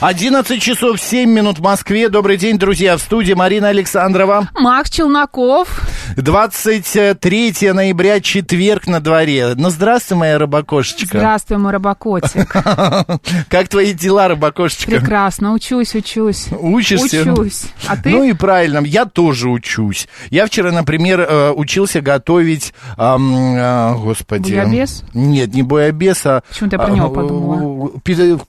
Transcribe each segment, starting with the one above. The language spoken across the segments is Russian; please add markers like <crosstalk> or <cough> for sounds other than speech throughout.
11 часов 7 минут в Москве. Добрый день, друзья. В студии Марина Александрова. Макс Челноков. 23 ноября, четверг на дворе. Ну, здравствуй, моя рыбакошечка. Здравствуй, мой рыбакотик. <laughs> Как твои дела, рыбакошечка? Прекрасно, учусь, учусь. Учишься? Учусь. А ты? Ну и правильно, я тоже учусь. Я вчера, например, э, учился готовить, а, господи... Буябес? Нет, не буябес, а... Почему-то я про него подумала.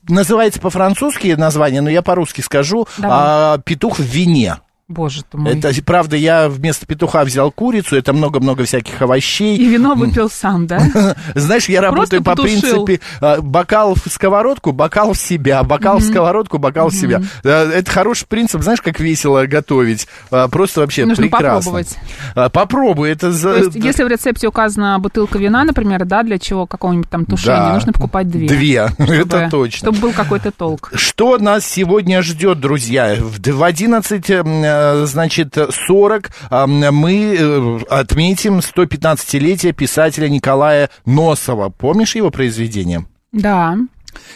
Называется по-французски название, но я по-русски скажу. Давай. а, петух в вине. Боже ты мой. Это, правда, я вместо петуха взял курицу, это много-много всяких овощей. И вино выпил сам, да? <laughs> Знаешь, я работаю по принципе а, бокал в сковородку, бокал в себя, бокал в сковородку, бокал в себя. Это хороший принцип, знаешь, как весело готовить. А, Просто вообще Нужно прекрасно. попробовать. А, Попробуй, это за... То есть, если в рецепте указана бутылка вина, например, да, для чего какого-нибудь там тушения, нужно покупать две. Две, <laughs> это точно. Чтобы был какой-то толк. Что нас сегодня ждет, друзья? В д- в 11, э, значит, 40 э, мы э, отметим 115-летие писателя Николая Носова. Помнишь его произведение? Да.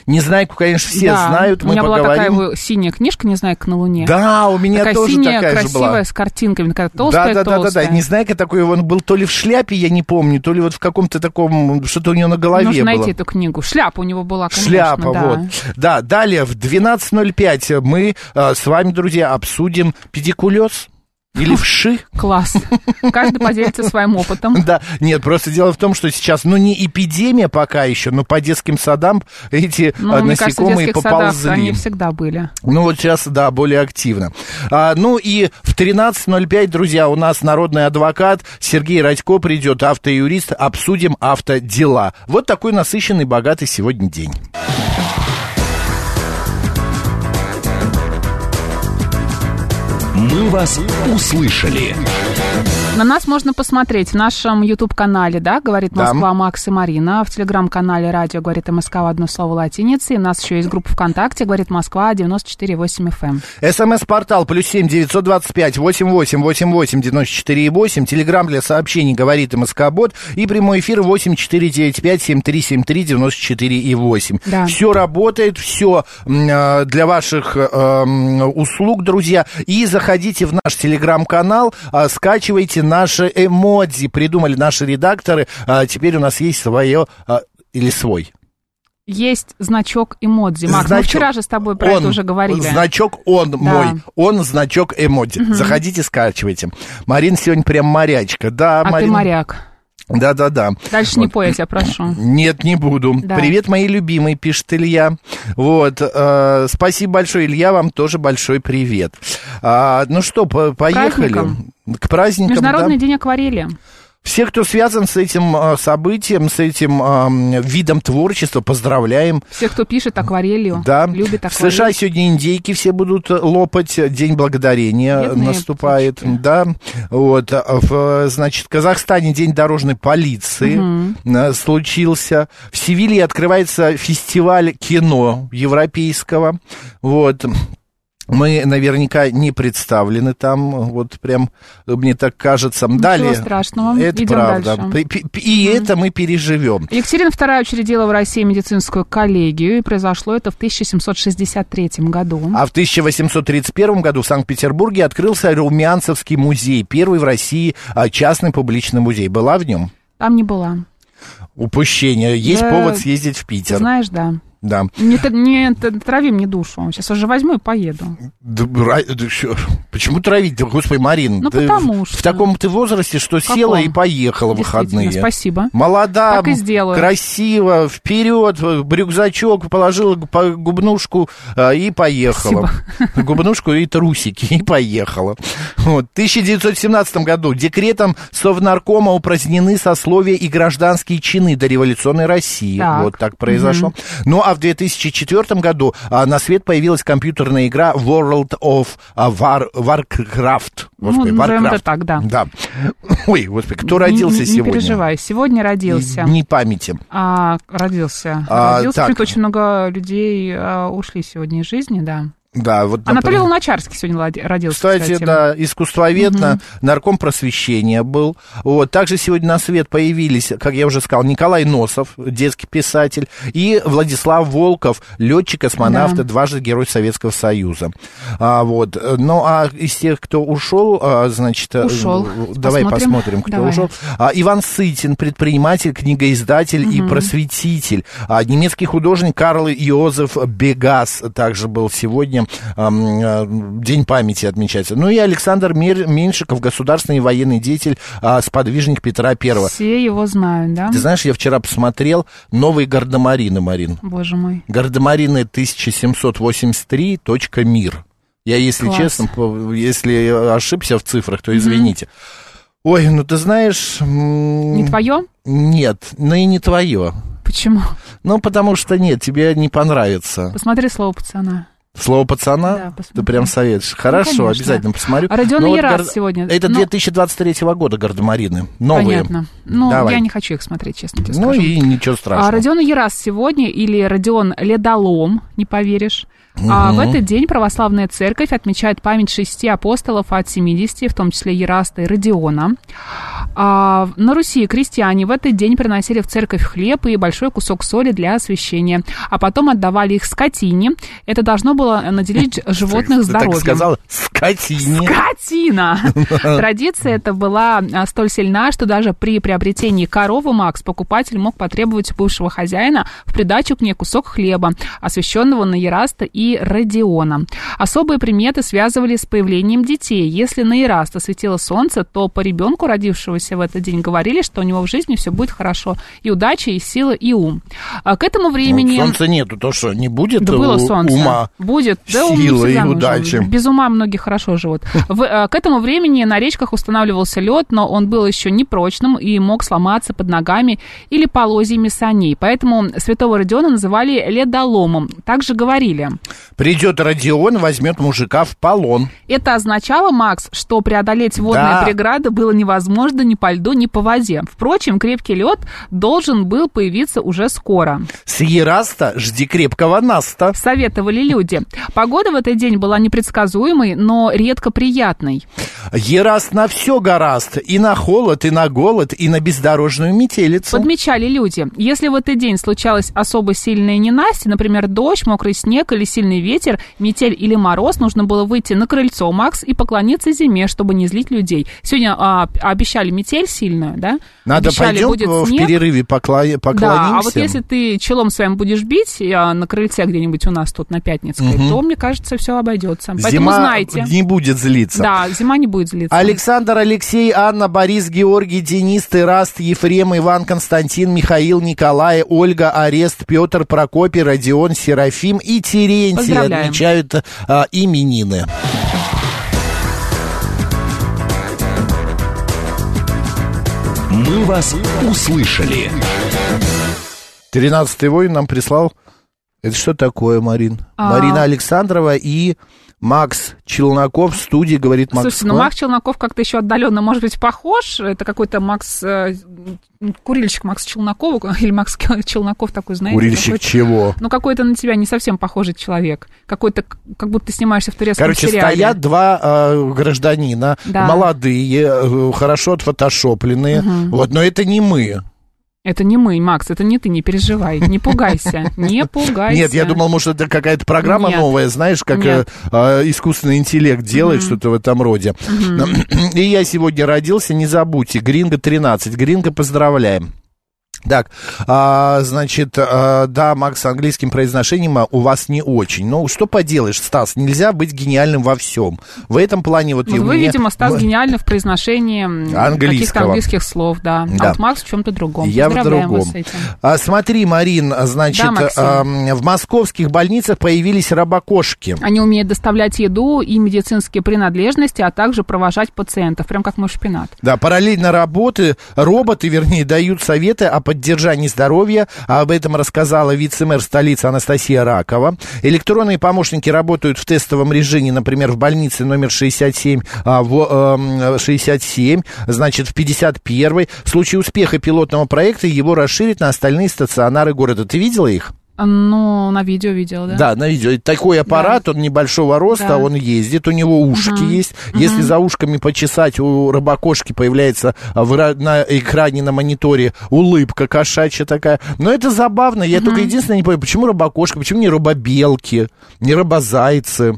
Незнайку, конечно, все да. знают, У меня была такая поговорим. его синяя книжка, не знаю, как на Луне. Да, у меня такая тоже синяя, такая же красивая, была. с картинками, такая Да, толстая, да, да, да, да. толстая. Незнайка такой, он был то ли в шляпе, я не помню, то ли вот в каком-то таком, что-то у него на голове Нужно было. найти эту книгу. Шляпа у него была, конечно, Шляпа, да. вот. Да, далее в 12.05 мы э, с вами, друзья, обсудим педикулез. Или вши? <laughs> Класс. Каждый поделится своим опытом. Да, нет, просто дело в том, что сейчас, ну, не эпидемия пока еще, но по детским садам эти Ну, а, мне кажется, насекомые детских садах поползли. они всегда были. Ну, вот сейчас, да, более активно. А, ну, и в 13.05, друзья, у нас народный адвокат Сергей Радько придет, автоюрист, обсудим автодела. Вот такой насыщенный, богатый сегодня день. «Мы вас услышали». На нас можно посмотреть в нашем YouTube-канале, да, говорит Да. Москва, Макс и Марина. В телеграм-канале радио говорит МСК в одно слово латиницей. У нас еще есть группа ВКонтакте, говорит Москва 94,8 FM. СМС-портал плюс семь девятьсот двадцать пять восемь восемь восемь восемь девяносто четыре и восемь. Телеграмм для сообщений говорит МСК-бот. И прямой эфир восемь четыре девять пять семь три семь три девяносто четыре и восемь. Да. Все работает, все для ваших э, услуг, друзья. И заходите в наш телеграм-канал, а, скачивайте наши эмодзи. Придумали наши редакторы. А, Теперь у нас есть свое а, или свой. Есть значок эмодзи. Макс, мы Значок. вчера же с тобой про Он, это уже говорили. Значок он мой. Он значок эмодзи. Заходите, скачивайте. Марин сегодня прям морячка. Да, а Марин. ты моряк. Да, да, да. Дальше не пой, я тебя прошу. Нет, не буду. Да. Привет, мои любимые, пишет Илья. Вот. э, спасибо большое, Илья, вам тоже большой привет. А, ну что, по- поехали? праздникам. К праздникам. Международный да. день акварели. Все, кто связан с этим э, событием, с этим э, видом творчества, поздравляем. Все, кто пишет акварелью, Да. любит В акварель. США сегодня индейки все будут э, лопать. День благодарения Бедные наступает. птички. Да. Вот. В, значит, в Казахстане День дорожной полиции э, случился. В Севилье открывается фестиваль кино европейского. Вот. Мы наверняка не представлены там, вот прям, мне так кажется. Далее. страшного. Это Идем правда. дальше. И это мы переживем. Екатерина II учредила в России медицинскую коллегию, и произошло это в 1763 году. А в 1831 году в Санкт-Петербурге открылся Румянцевский музей, первый в России а, частный публичный музей. Была в нем? Там не была. Упущение. Есть Да, повод съездить в Питер. знаешь, да. Да. Не, не трави мне душу. Сейчас уже возьму и поеду. Да, почему травить? Да, Господи, Марин, Ну, ты потому в, что. в таком ты возрасте, что Каком? села и поехала в выходные. спасибо. Молода, Так и сделаю. красиво, вперед, рюкзачок, положила по- губнушку а, и поехала. Губнушку и трусики, и поехала. Вот. В 1917 году декретом Совнаркома упразднены сословия и гражданские чины до революционной России. Так. Вот так произошло. Ну, а в 2004 году а, на свет появилась компьютерная игра World of а, War, Warcraft. Господи, Ну, Warcraft. так, да. Да. Ой, господи, кто Не- родился не, сегодня? Не переживай, сегодня родился. Дни памяти. А, родился. А, родился. так. Очень много людей а, ушли сегодня из жизни, да. Да, вот, Анатолий например, Луначарский сегодня родился, Кстати, кстати. да, искусствовед, на- нарком просвещения был. Вот, также сегодня на свет появились, как я уже сказал, Николай Носов, детский писатель, и Владислав Волков, летчик, космонавт, Да. дважды Герой Советского Союза. А, вот. Ну, а из тех, кто ушел, а, значит... э, Ушел. Давай Посмотрим. посмотрим, кто Давай. ушел. А, Иван Сытин, предприниматель, книгоиздатель и просветитель. А, немецкий художник Карл Йозеф Бегас также был сегодня. Ам, а, День памяти отмечается. Ну и Александр Мер- Меньшиков, государственный военный деятель, а, сподвижник Петра Первого. Все его знают, да? Ты знаешь, я вчера посмотрел новые гардемарины, Марин. Боже мой. Гардемарины 1783.мир. Я, если Класс. честно, если ошибся в цифрах, то извините. Ой, ну ты знаешь... Не твое? Нет, ну и не твое. Почему? Ну, потому что нет, тебе не понравится. Посмотри слово пацана. Слово пацана? Да, ты посмотри. прям советуешь. Хорошо, конечно. обязательно посмотрю. А Родион Но вот Ерас гар- сегодня. Это Ну, 2023 года гардемарины. Новые. Понятно. Ну, Давай. я не хочу их смотреть, честно тебе Ну скажу. и ничего страшного. А Родион Ерас сегодня, или Родион Ледолом, не поверишь. А в этот день православная церковь отмечает память шести апостолов от 70, в том числе Ераста и Родиона. А на Руси крестьяне в этот день приносили в церковь хлеб и большой кусок соли для освящения, а потом отдавали их скотине. Это должно было наделить <laughs> животных Ты так здоровьем. сказала, скотине. Скотина! <laughs> Традиция эта была а, столь сильна, что даже при приобретении коровы Макс покупатель мог потребовать у бывшего хозяина в придачу к ней кусок хлеба, освященного на Ераста и Родиона. Особые приметы связывали с появлением детей. Если на Ераста светило солнце, то по ребенку, родившегося в этот день, говорили, что у него в жизни все будет хорошо. И удача, и сила, и ум. А к этому времени... Ну, солнца нету, то что, не будет Да было у- солнце. ума? Будет. Да, всегда и нужен. удачи. Без ума многие хорошо живут. В- э, к этому времени на речках устанавливался лед, но он был еще непрочным и мог сломаться под ногами или полозьями саней. Поэтому святого Родиона называли ледоломом. Также говорили. Придет Родион, возьмет мужика в полон. Это означало, Макс, что преодолеть водные Да. преграды было невозможно ни по льду, ни по воде. Впрочем, крепкий лед должен был появиться уже скоро. С Ераста жди крепкого наста. Советовали люди. Погода в этот день была непредсказуемой, но редко приятной. Ераст на все гораст, и на холод, и на голод, и на бездорожную метелицу. Подмечали люди, если в этот день случалась особо сильная ненастье, например, дождь, мокрый снег или сильный ветер, метель или мороз, нужно было выйти на крыльцо, Макс, и поклониться зиме, чтобы не злить людей. Сегодня а, обещали метель сильную, да? Надо обещали, пойдем будет в снег. перерыве поклонимся. Да, а вот если ты челом своим будешь бить а, на крыльце где-нибудь у нас тут на Пятницкой, то, мне кажется, все обойдется. Поэтому Зима знайте. не будет злиться. Да, зима не будет злиться. Александр, Алексей, Анна, Борис, Георгий, Денис, Тераст, Ефрем, Иван, Константин, Михаил, Николай, Ольга, Арест, Петр, Прокопий, Родион, Серафим и Терентий отмечают а, именины. «Мы вас услышали». Тринадцатый воин нам прислал... Это что такое, Марин? А. Марина Александрова и Макс Челноков в студии, говорит Макс. Слушайте, ну Макс Челноков как-то еще отдаленно, может быть, похож. Это какой-то Макс, э, курильщик Макс Челнокова, <laughs> или Макс Челноков такой, знаете. Курильщик чего? Ну, какой-то на тебя не совсем похожий человек. Какой-то, как будто ты снимаешься в турецком Короче, сериале. стоят два э, гражданина, Да. молодые, э, хорошо отфотошопленные. Вот, но это не мы. Это не мы, Макс, это не ты, не переживай, не пугайся, не пугайся. <laughs> Нет, я думал, может, это какая-то программа Нет. новая, знаешь, как э, э, искусственный интеллект делает что-то в этом роде. <clears throat> И я сегодня родился, не забудьте, Гринго 13. Гринго, поздравляем. Так, а, значит, а, да, Макс, с английским произношением а, у вас не очень. Ну, что поделаешь, Стас, нельзя быть гениальным во всем. В этом плане вот... Вот вы, меня- видимо, Стас <laughs> м- гениальный в произношении каких-то английских слов, да. Да. А вот Макс в чем-то другом. Я в другом. А, смотри, Марин, а, значит, Да, а, в московских больницах появились рабокошки. Они умеют доставлять еду и медицинские принадлежности, а также провожать пациентов, прям как мой шпинат. Да, параллельно работы, роботы, вернее, дают советы о поддержании здоровья. А Об этом рассказала вице-мэр столицы Анастасия Ракова. Электронные помощники работают в тестовом режиме, например, в больнице номер 67, а, в, эм, 67 значит, в 51 В случае успеха пилотного проекта его расширят на остальные стационары города. Ты видела их? Ну, на видео видел, да? Да, на видео. Такой аппарат, он небольшого роста, Да. он ездит, у него ушки есть. Если за ушками почесать, у рыбакошки появляется а, в на экране, на мониторе улыбка кошачья такая. Но это забавно. Я только единственное не понимаю, почему рыбакошка, почему не робобелки, не робозайцы?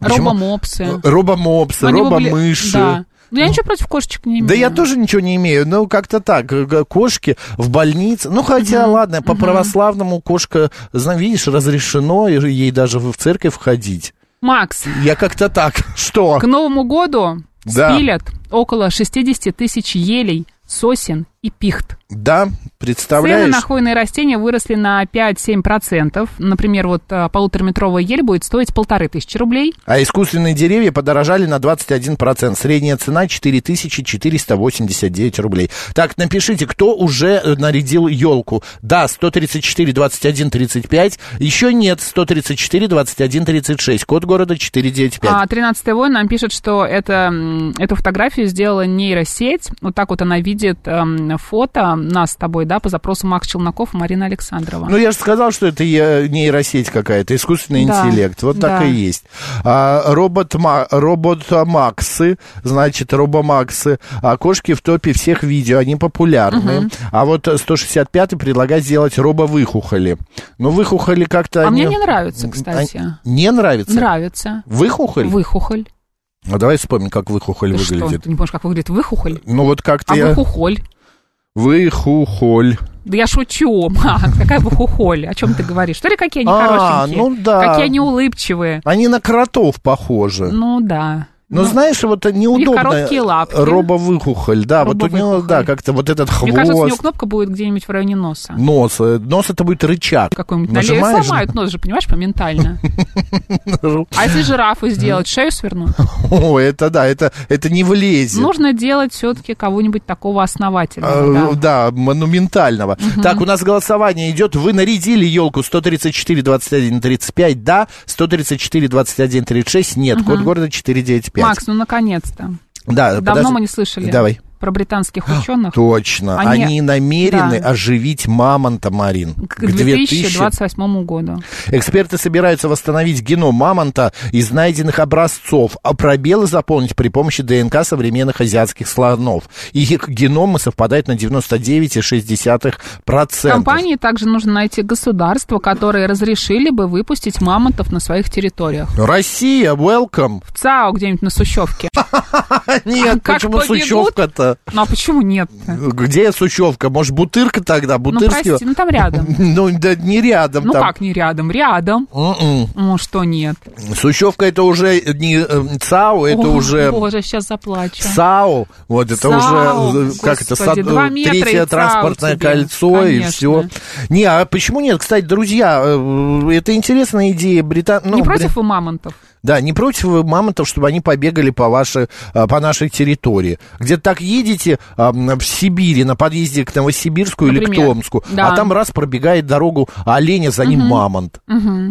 Почему- Робомопсы. Робомопсы, Они бы были- робомыши. Да. Я ничего против кошечек не имею. Да я тоже ничего не имею, ну как-то так, э, кошки в больнице, ну хотя ладно, по православному кошка, зна- видишь, разрешено ей даже в церковь входить. Макс, Я как-то так, <laughs> что? к Новому году Да. спилят около 60 тысяч елей, сосен и пихт. Да, Цены представляешь? на хвойные растения выросли на 5-7%. Например, вот а, полутораметровая ель будет стоить полторы тысячи рублей. А искусственные деревья подорожали на 21%. Средняя цена 4489 рублей. Так, напишите, кто уже э, нарядил елку. Да, 134 21 35. Еще нет, 134 21 36. Код города 495. А 13 войн нам пишет, что это, эту фотографию сделала нейросеть. Вот так вот она видит эм, фото нас с тобой, да, по запросу Макс Челноков и Марина Александрова. Ну, я же сказал, что это нейросеть какая-то, искусственный Да, интеллект. Вот так да. и есть. А, робот, робот-максы, значит, робомаксы, а кошки в топе всех видео, они популярны. А вот 165-й предлагает сделать робо-выхухоли. Ну, выхухоли как-то... А они- мне не нравится, кстати. А- Не нравится? Нравится. Выхухоль? Выхухоль. А давай вспомним, как выхухоль Ты что, выглядит. ты не помнишь, как выглядит выхухоль? Ну, вот как-то А я... выхухоль? Выхухоль. Да я шучу, <laughs> Макс, какая выхухоль? О чем ты говоришь? Что ли, какие они А, хорошенькие? ну да. Какие они улыбчивые? Они на кротов похожи. Ну да. Ну, знаешь, вот неудобно. короткие лапки. Робовыхухоль, да, вот у него, Робовыхухоль. да, как-то вот этот Мне кажется, у него хвост, кнопка будет где-нибудь в районе носа. нос. э, Нос это будет рычаг. Какой-нибудь Нажимаешь сломают нос же, понимаешь, моментально. <laughs> А если жирафу сделать, шею свернуть? О, это да, это, это не влезет. Нужно делать все-таки кого-нибудь такого основательного. А, да. да, монументального. Так, у нас голосование идет. Вы нарядили елку 134 21 35, да, 134 21 36, нет, код города 495. Макс, ну наконец-то. да, Давно подожди. мы не слышали Давай. Про британских ученых. Точно. Они- Они, намерены да. оживить мамонта, Марин. К 2028 году. Эксперты собираются восстановить геном мамонта из найденных образцов, а пробелы заполнить при помощи ДНК современных азиатских слонов. Их геномы совпадают на 99,6%. Компании также нужно найти государства, которые разрешили бы выпустить мамонтов на своих территориях. Россия, welcome. В ЦАО где-нибудь на Сущевке. <laughs> Нет, почему побегут? Сущевка-то? Ну а почему нет? Где Сущевка? Может, Бутырка тогда? Ну Бутырский? прости, ну там рядом. <laughs> Ну, да не рядом Ну там. как не рядом? Рядом. М-м. Ну что нет? Сущевка это уже не э, ЦАО, это О, уже Боже, сейчас заплачу. САУ, вот это САУ, уже, как это, господи, сад- два метра третье ЦАУ транспортное тебе, кольцо и все. Не, а почему нет? Кстати, друзья, э, это интересная идея. Британ... ну, Не бри- против вы мамонтов? Да, не против вы мамонтов, чтобы они побегали по, вашей, а, по нашей территории. Где-то так едете а, в Сибири, на подъезде к Новосибирску или к Например. Томску, Да. а там раз пробегает дорогу оленя, за ним мамонт.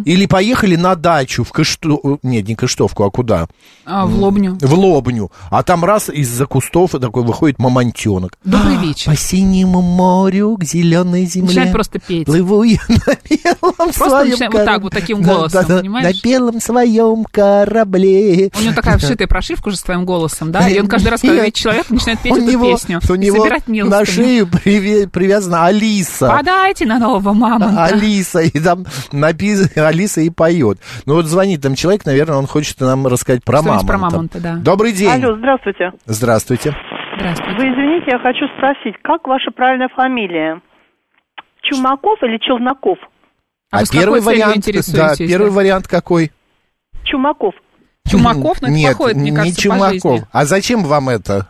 Или поехали на дачу в Кышту... Нет, не Кыштовку, а куда? А, в Лобню. В Лобню. А там раз из-за кустов такой выходит мамонтенок. Добрый вечер. По синему морю, к зеленой земле. Начинает просто петь. Плыву я на белом своем начинает вот так, вот таким голосом, да, да, понимаешь? На белом своем корабле. У него такая вшитая прошивка уже с твоим голосом, да? И он каждый раз, когда видит человека, начинает петь у эту него, песню. У него на шею привязана Алиса. Подайте на нового мамонта. Алиса, и там написано Алиса и поет. Ну вот звонит там человек, наверное, он хочет нам рассказать про мамонта. про мамонта, да. Добрый день. Алло, здравствуйте. Здравствуйте. Здравствуйте. Вы извините, я хочу спросить, как ваша правильная фамилия? Чумаков или Челноков? А, А, вы с первый вариант, да, первый вариант какой? Чумаков. Чумаков, но это Нет, плохое, мне не кажется, по Чумаков. жизни. А зачем вам это?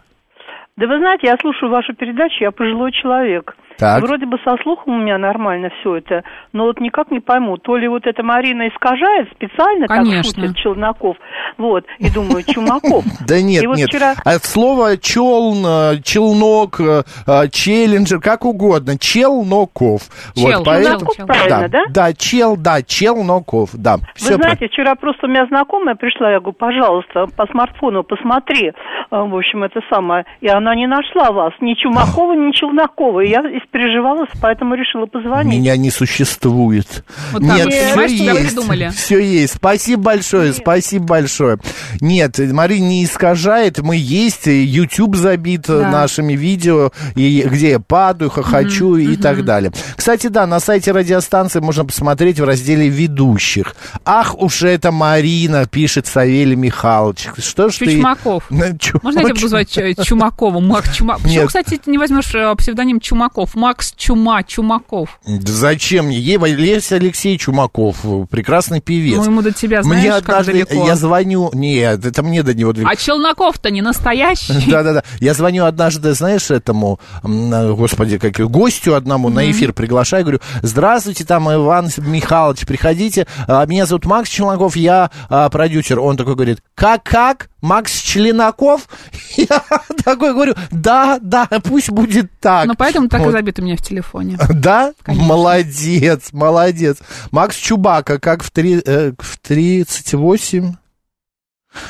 Да вы знаете, я слушаю вашу передачу, я пожилой человек. Так. Вроде бы со слухом у меня нормально все это, но вот никак не пойму, то ли вот эта Марина искажает специально, Конечно. так шутит Челноков, вот, и думаю, Чумаков. <laughs> Да нет, И вот нет. вчера- От слова челн, э, челнок, э, челленджер, как угодно. Челноков. Чел, Челноков, чел. правильно, да? Да, чел, да, челноков, да. Вы знаете, вчера просто у меня знакомая пришла, я говорю, пожалуйста, по смартфону посмотри, А, в общем, это самое, и она не нашла вас, ни Чумакова, ни Челнокова, и я испереживалась, поэтому решила позвонить. Меня не существует. Вот Нет, все есть. придумали. Все есть. Спасибо большое, спасибо большое. Нет, Марина не искажает. Мы есть. YouTube забит э, Да. нашими видео, и где я падаю, хохочу и так далее. Кстати, да, на сайте радиостанции можно посмотреть в разделе ведущих. Ах уж это Марина, пишет Савелий Михайлович. Что ж ты... Чучмаков. Ну, <laughs> чу- Можно я тебя буду звать Ч- Чумаковым? Мак Чума... Почему, Нет. кстати, ты не возьмешь э, псевдоним Чумаков? Макс Чума, Чумаков. Да Зачем Леся Алексей Чумаков, прекрасный певец. Ну, ему до тебя, знаешь, мне как однажды, далеко. я звоню, нет, это мне до него далеко. А Челноков-то не настоящий? <laughs> Да-да-да. Я звоню однажды, знаешь, этому, господи, как гостю одному на эфир приглашаю, говорю, здравствуйте, там, Иван Михайлович, приходите, А, меня зовут Макс Челноков, я а, продюсер. Он такой говорит, как-как? Макс Членаков? <laughs> Я такой говорю, да, да, пусть будет так. Ну, поэтому так и Вот. забит у меня в телефоне. <laughs> Да? Конечно. Молодец, молодец. Макс Чубака, как в, три, э, в 38...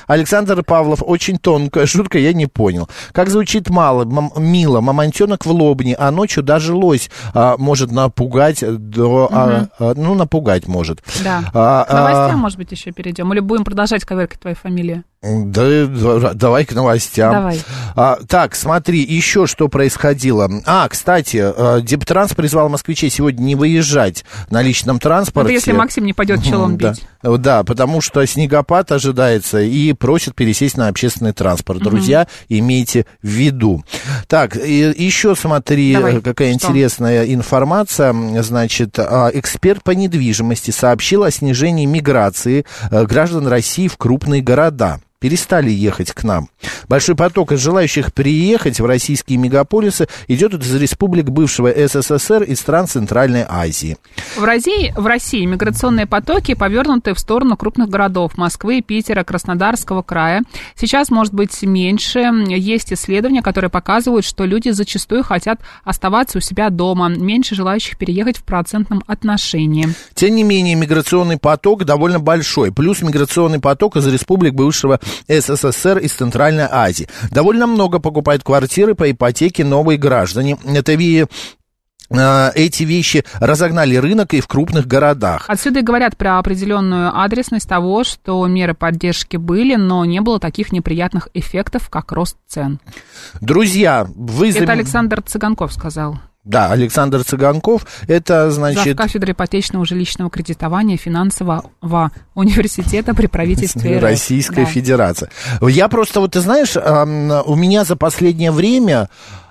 Александр Павлов, очень тонкая шутка, <laughs> я не понял. Как звучит мало, мам- мило, мамонтенок в лобне, а ночью даже лось а, может напугать, до, а, а, ну, напугать может. Да. А, К новостям, а, может быть, еще перейдем. Или будем продолжать коверкать твою фамилию? Да, да, давай к новостям. Давай. А, так, смотри, еще что происходило. А, кстати, э, Дептранс призвал москвичей сегодня не выезжать на личном транспорте. Это если Максим не пойдет челом Да. бить. Да, потому что снегопад ожидается и просят пересесть на общественный транспорт. Друзья, имейте в виду. Так, и еще смотри, Давай, э, какая что? интересная информация. Значит, а, эксперт по недвижимости сообщил о снижении миграции э, граждан России в крупные города перестали ехать к нам. Большой поток из желающих приехать в российские мегаполисы идет из республик бывшего СССР и стран Центральной Азии. В России, в России миграционные потоки повернуты в сторону крупных городов Москвы, Питера, Краснодарского края. Сейчас, может быть, меньше. Есть исследования, которые показывают, что люди зачастую хотят оставаться у себя дома. Меньше желающих переехать в процентном отношении. Тем не менее, миграционный поток довольно большой. Плюс миграционный поток из республик бывшего СССР и Центральной Азии. Довольно много покупают квартиры по ипотеке новые граждане. Это ви- э, эти вещи разогнали рынок и в крупных городах. Отсюда и говорят про определенную адресность того, что меры поддержки были, но не было таких неприятных эффектов, как рост цен. Друзья, вы... Это Александр Цыганков сказал. Да, Александр Цыганков, это Зав. значит... кафедры ипотечного жилищного кредитования финансового университета при правительстве <laughs> РФ. Российская Да. Федерация. Я просто, вот ты знаешь, у меня за последнее время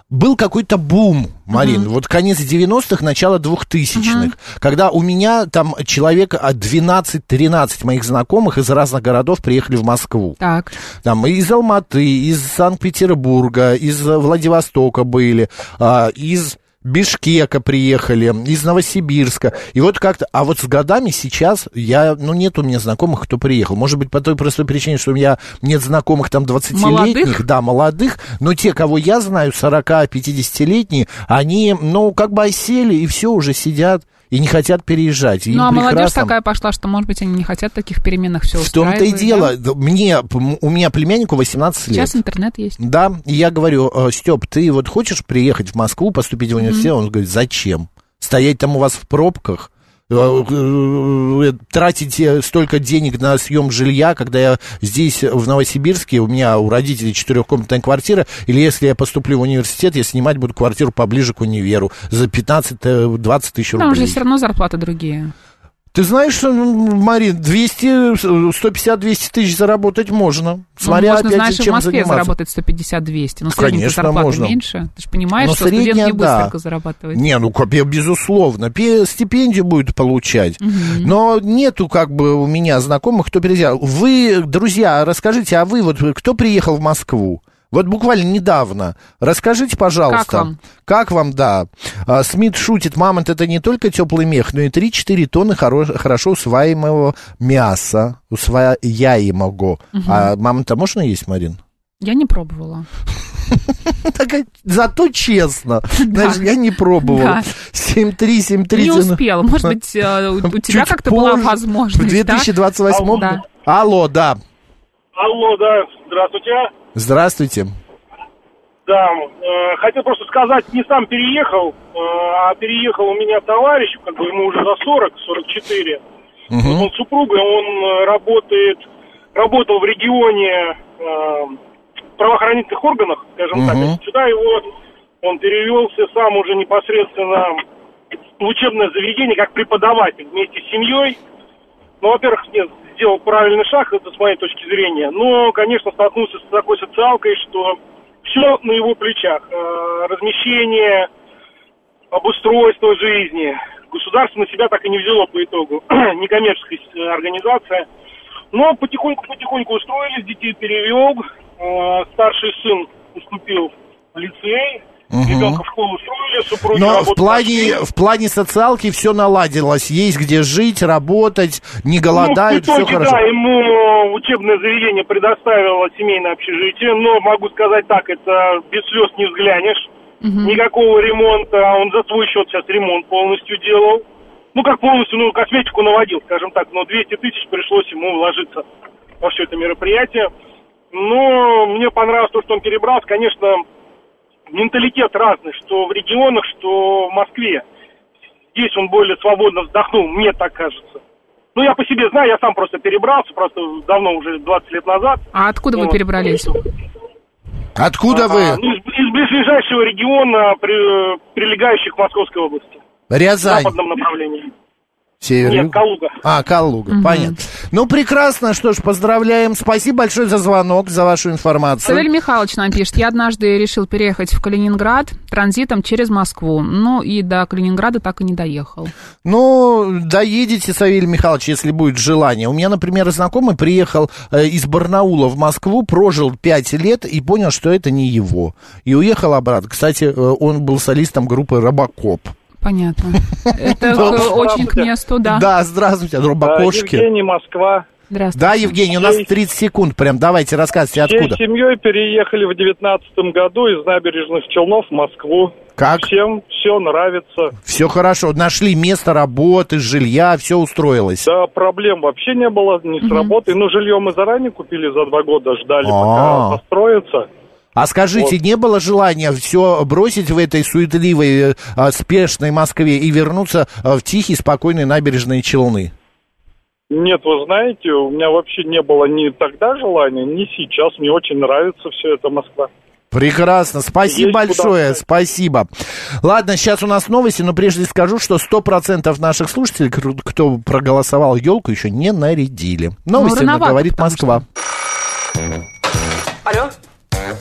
был какой-то бум, Марин, вот конец 90-х, начало 2000-х, когда у меня там человек от 12-13 моих знакомых из разных городов приехали в Москву. Так, Там из Алматы, из Санкт-Петербурга, из Владивостока были, а, из Бишкека приехали, из Новосибирска. И вот как-то... А вот с годами сейчас я... Ну, нет у меня знакомых, кто приехал. Может быть, по той простой причине, что у меня нет знакомых там 20-летних. Молодых? Да, молодых. Но те, кого я знаю, 40-50-летние, они, ну, как бы осели и все, уже сидят и не хотят переезжать. Им ну а молодежь прекрасно. такая пошла, что, может быть, они не хотят таких переменных все В том-то и дело. Мне, п- у меня племяннику 18 лет. Сейчас интернет есть. Да, и я говорю, Степ, ты вот хочешь приехать в Москву, поступить в университет? Он говорит, зачем? Стоять там у вас в пробках? Э, э, тратить э, столько денег на съем жилья, когда я здесь, в Новосибирске, у меня у родителей четырехкомнатная квартира, или если я поступлю в университет, я снимать буду квартиру поближе к универу за 15-20 тысяч Там же рублей. все равно зарплаты другие. Ты знаешь, Марин, 200, 150-200 тысяч заработать можно. Ну, Смотря можно, опять знаешь, же, и в чем Москве заниматься. заработать 150-200. Но средняя Конечно, зарплата можно. меньше. Ты же понимаешь, Но что студент средняя, не будет да. столько зарабатывать. Не, ну, безусловно, пе- стипендию будет получать. Но нету как бы у меня знакомых, кто приезжал. Вы, друзья, расскажите, а вы вот кто приехал в Москву? Вот буквально недавно. Расскажите, пожалуйста. Как вам? Как вам, да. А, Смит шутит, мамонт это не только теплый мех, но и 3-4 тонны хоро- хорошо усваиваемого мяса. Усвояемого. А мамонта можно есть, Марин? Я не пробовала. <laughs> Зато честно. <laughs> Знаешь, я не пробовал. Да. 7-3-7-3. Не успела. Может быть, э, у <laughs> тебя как-то была возможность, В 2028 Да. Алло, да. Алло, да, здравствуйте. Здравствуйте. Да, э, хотел просто сказать, не сам переехал, э, а переехал у меня товарищ, как бы ему уже за 40, 44. Вот Он с супругой, он э, работает, работал в регионе э, правоохранительных органах, скажем так. Мгм. Сюда его он перевелся сам уже непосредственно в учебное заведение как преподаватель вместе с семьей. Ну, во-первых, нет, сделал правильный шаг, это с моей точки зрения. Но, конечно, столкнулся с такой социалкой, что все на его плечах. Э, размещение, обустройство жизни. Государство на себя так и не взяло по итогу. <clears throat> Некоммерческая э, организация. Но потихоньку-потихоньку устроились, детей перевел. Э, старший сын уступил лицей. Ребенка в школу устроили, супруги Но в плане, в плане социалки все наладилось. Есть где жить, работать, не голодают, ну, в все итоге, хорошо. да, ему учебное заведение предоставило семейное общежитие, но могу сказать так, это без слез не взглянешь. Никакого ремонта, он за свой счет сейчас ремонт полностью делал. Ну, как полностью, ну, косметику наводил, скажем так, но 200 тысяч пришлось ему вложиться во все это мероприятие. Но мне понравилось то, что он перебрался. Конечно, менталитет разный, что в регионах, что в Москве. Здесь он более свободно вздохнул, мне так кажется. Ну, я по себе знаю, я сам просто перебрался, просто давно, уже 20 лет назад. А откуда вы Вот. перебрались? Откуда А, вы? ну, из, из ближайшего региона, при- прилегающих к Московской области. В Рязань. западном направлении. Север, Нет? Калуга. А, Калуга, понятно. Ну, прекрасно, что ж, поздравляем. Спасибо большое за звонок, за вашу информацию. Савель Михайлович нам пишет, я однажды решил переехать в Калининград транзитом через Москву. Ну и до Калининграда так и не доехал. Ну, доедете, Савелий Михайлович, если будет желание. У меня, например, знакомый приехал э, из Барнаула в Москву, прожил пять лет и понял, что это не его. И уехал обратно. Кстати, э, он был солистом группы «Робокоп». Понятно. <laughs> Это очень к месту, да. Да, здравствуйте, Робокошки. Евгений, Москва. Здравствуйте. Да, Евгений, у нас Всей- 30 секунд прям. Давайте, рассказывайте, Всей откуда. семьей переехали в девятнадцатом году из набережных Челнов в Москву. Как? Всем все нравится. Все хорошо. Нашли место работы, жилья, все устроилось. Да, проблем вообще не было ни с работой. Ну, жилье мы заранее купили за два года, ждали, А. пока построится. А скажите, не было желания все бросить в этой суетливой, э, а, спешной Москве и вернуться э, в тихие, спокойные набережные Челны? Нет, вы знаете, у меня вообще не было ни тогда желания, ни сейчас. Мне очень нравится все это Москва. Прекрасно, спасибо Есть куда большое, сказать. спасибо. Ладно, сейчас у нас новости, но прежде скажу, что 100% наших слушателей, кто- проголосовал елку, еще не нарядили. Новости Ну, рановато, говорит Москва. Алло?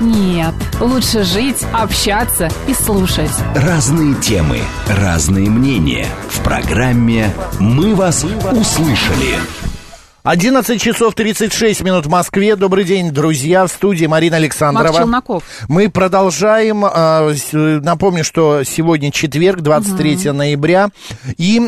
Нет, лучше жить, общаться и слушать. Разные темы, разные мнения. В программе «Мы вас услышали». 11 часов 36 минут в Москве. Добрый день, друзья. В студии Марина Александрова. Макс Челноков. Мы продолжаем. а, Напомню, что сегодня четверг, 23 ноября. И...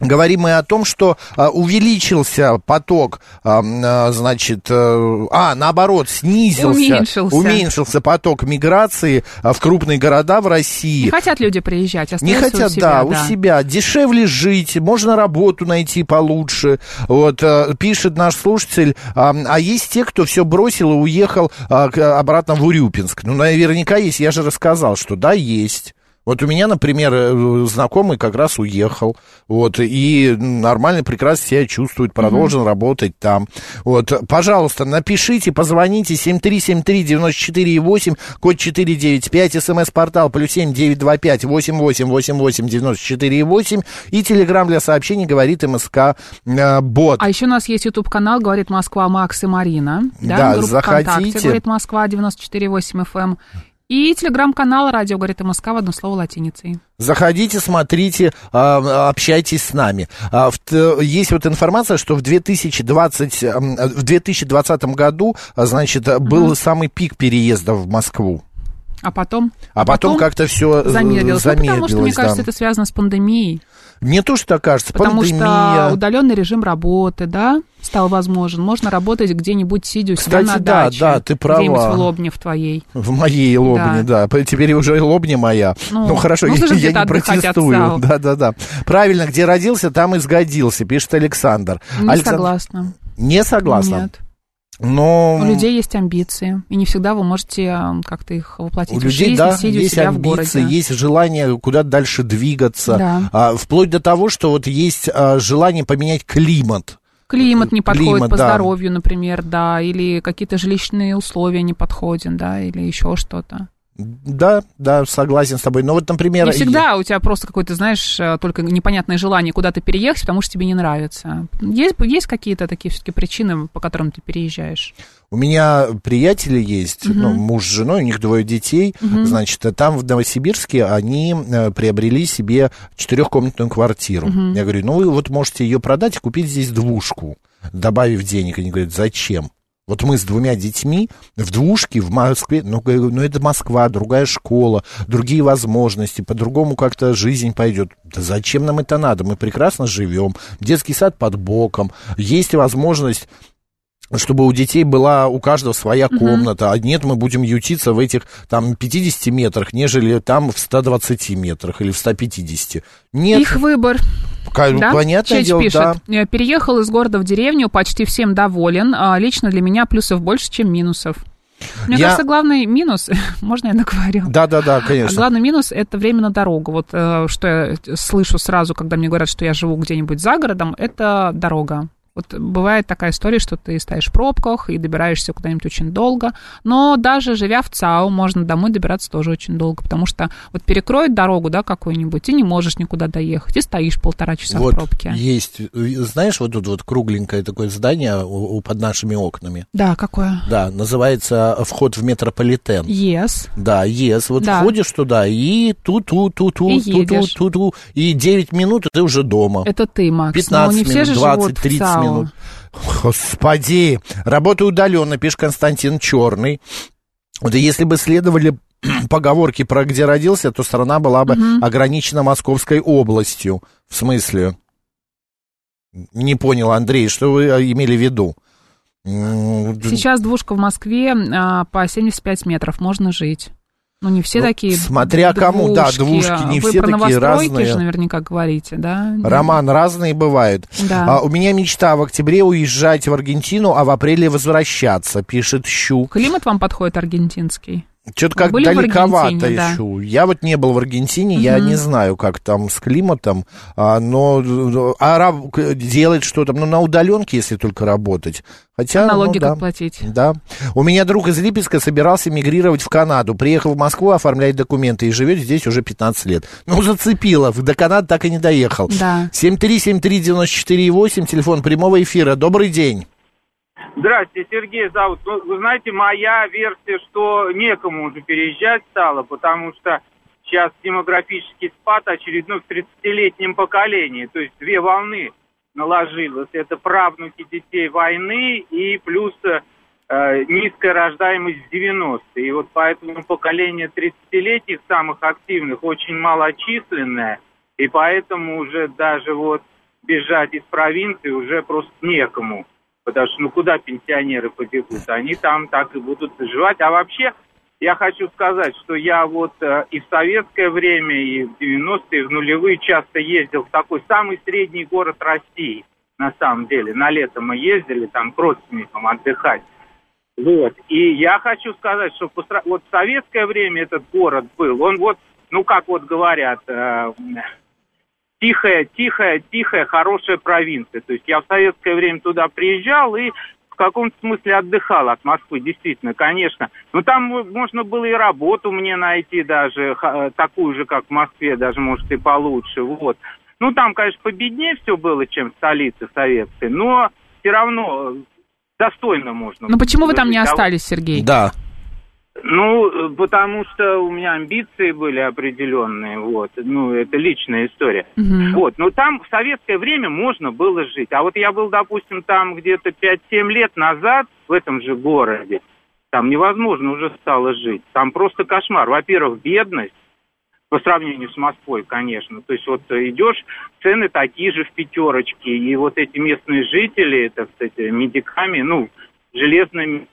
Говорим мы о том, что а, увеличился поток, а, а, значит, э, а, наоборот, снизился, Уменьшился. уменьшился поток миграции в крупные города в России. Не хотят люди приезжать, Не хотят, у себя, да, у себя. Дешевле жить, можно работу найти получше. Вот, э, пишет наш слушатель, а, есть те, кто все бросил и уехал обратно в Урюпинск. Ну, наверняка есть, я же рассказал, что да, есть. Вот у меня, например, э, знакомый как раз уехал, вот, и нормально, прекрасно себя чувствует, продолжен работать там. Вот, пожалуйста, напишите, позвоните, 7373948, код 495, смс-портал, плюс 7 925 8888 94,8, и телеграмм для сообщений говорит МСК э, Бот. А еще у нас есть YouTube-канал, говорит Москва, Макс и Марина. Да, группа заходите. ВКонтакте, говорит Москва, 94,8 FM. И телеграм-канал радио, говорит МСК, в одно слово латиницей. Заходите, смотрите, а, общайтесь с нами. А, Есть вот информация, что в 2020, м, в 2020 году, а, значит, был самый пик переездов в Москву. А потом? А потом как-то всё, э, замедлилось. Ну, потому что, мне замедлилось, кажется, да. это связано с пандемией. Мне тоже так кажется. Потому Пандемия. что удаленный режим работы, да, стал возможен. Можно работать где-нибудь, сидя у себя Кстати, на да, даче. да, ты права. Где-нибудь в Лобне в твоей. В моей лобне, да. Теперь уже и лобня моя. Ну, Ну, хорошо, нужно я, же я не протестую. Да, да, да. Правильно, где родился, там и сгодился, пишет Александр. Не Александр- согласна. Не согласна. Нет. Но У людей есть амбиции, и не всегда вы можете м, как-то их воплотить у людей, жизнь, да, есть амбиции, есть желание куда-то дальше двигаться. Да. А, вплоть до того, что вот есть а, желание поменять климат. Климат не подходит Климат, по да. здоровью, например, да, или какие-то жилищные условия не подходят, да, или еще что-то. Да, да, согласен с тобой. Но вот, например... Не всегда у тебя просто какое-то, знаешь, э, только непонятное желание куда-то переехать, потому что тебе не нравится. Есть, есть какие-то такие все-таки причины, по которым ты переезжаешь? У меня приятели есть, Мгм. ну, муж с женой, у них двое детей. Мгм. Значит, а там в Новосибирске они э, приобрели себе четырехкомнатную квартиру. Мгм. Я говорю, ну вы вот можете ее продать и купить здесь двушку, добавив денег. Они говорят, зачем? Вот мы с двумя детьми в двушке в Москве, ну, говорю, ну это Москва, другая школа, другие возможности, по-другому как-то жизнь пойдет. Да зачем нам это надо? Мы прекрасно живем, детский сад под боком, есть возможность чтобы у детей была у каждого своя комната, а нет, мы будем ютиться в этих там 50 метрах, нежели там в 120 метрах или в 150. Нет, Их выбор. ка- Да? понятное Чеч дело, пишет, да. «Э, переехал из города в деревню, почти всем доволен. А лично для меня плюсов больше, чем минусов. Мне Я- кажется, главный минус, <laughs> можно я договорю? Да, да, да, конечно. главный минус это время на дорогу. Вот э, что я слышу сразу, когда мне говорят, что я живу где-нибудь за городом, это дорога. Вот бывает такая история, что ты стоишь в пробках и добираешься куда-нибудь очень долго. Но даже живя в ЦАУ, можно домой добираться тоже очень долго, потому что вот перекроют дорогу, да, какую-нибудь, ты не можешь никуда доехать, и стоишь полтора часа Вот в пробке. есть, знаешь, вот тут вот кругленькое такое здание у- у- под нашими окнами. Да, какое? Да, называется вход в метрополитен. Yes. Да, ес. Вот Да. входишь туда и ту-ту-ту-ту, И ту-ту, едешь. ту-ту, и 9 минут, и ты уже дома. Это ты, Макс. 15 но не все минут, же 20, живут в 30 ЦАУ. Минут. Господи, работаю удаленно, пишет Константин Черный. Вот если бы следовали <clears throat> поговорки про где родился, то страна была бы Мгм. ограничена Московской областью. В смысле? Не понял, Андрей, что вы э, имели в виду? Сейчас двушка в Москве а, по 75 метров можно жить. Ну, не все Ну, такие смотря кому, да, двушки, не Вы все про такие разные. же наверняка говорите, да? Роман, разные бывают. Да. А, у меня мечта в октябре уезжать в Аргентину, а в апреле возвращаться, пишет Щу. Климат вам подходит аргентинский? Что-то как были далековато Аргентине, да? еще. Я вот не был в Аргентине, я Мгм. не знаю, как там с климатом, а, но а раб- к- делать что-то, ну, на удаленке, если только работать. Хотя, Налоги ну, да. платить? Да. У меня друг из Липецка собирался мигрировать в Канаду. Приехал в Москву оформлять документы и живет здесь уже 15 лет. Ну, зацепило. До Канады так и не доехал. Да. 7373948, телефон прямого эфира. Добрый день. Здравствуйте, Сергей зовут. Ну, вы знаете, моя версия, что некому уже переезжать стало, потому что сейчас демографический спад очередной в 30-летнем поколении. То есть две волны наложилось. Это правнуки детей войны и плюс э, низкая рождаемость в 90-е. И вот поэтому поколение 30-летних самых активных очень малочисленное. И поэтому уже даже вот бежать из провинции уже просто некому. Потому что ну куда пенсионеры побегут? Они там так и будут жевать. А вообще, я хочу сказать, что я вот э, и в советское время, и в 90-е, и в нулевые часто ездил в такой самый средний город России, на самом деле. На лето мы ездили там к родственникам отдыхать. Вот. И я хочу сказать, что вот в советское время этот город был, он вот, ну как вот говорят, э, тихая, тихая, тихая, хорошая провинция. То есть я в советское время туда приезжал и в каком-то смысле отдыхал от Москвы, действительно, конечно. Но там можно было и работу мне найти даже, ха- такую же, как в Москве, даже, может, и получше, вот. Ну, там, конечно, победнее все было, чем в столице советской, но все равно э, достойно можно. Ну почему вы там не остались, Сергей? Да. Ну, потому что у меня амбиции были определенные, вот. Ну, это личная история. Мгм. Вот, но там в советское время можно было жить. А вот я был, допустим, там где-то 5-7 лет назад, в этом же городе, там невозможно уже стало жить. Там просто кошмар. Во-первых, бедность, по сравнению с Москвой, конечно. То есть вот идешь, цены такие же в пятерочке. И вот эти местные жители, так сказать, медиками, ну, железными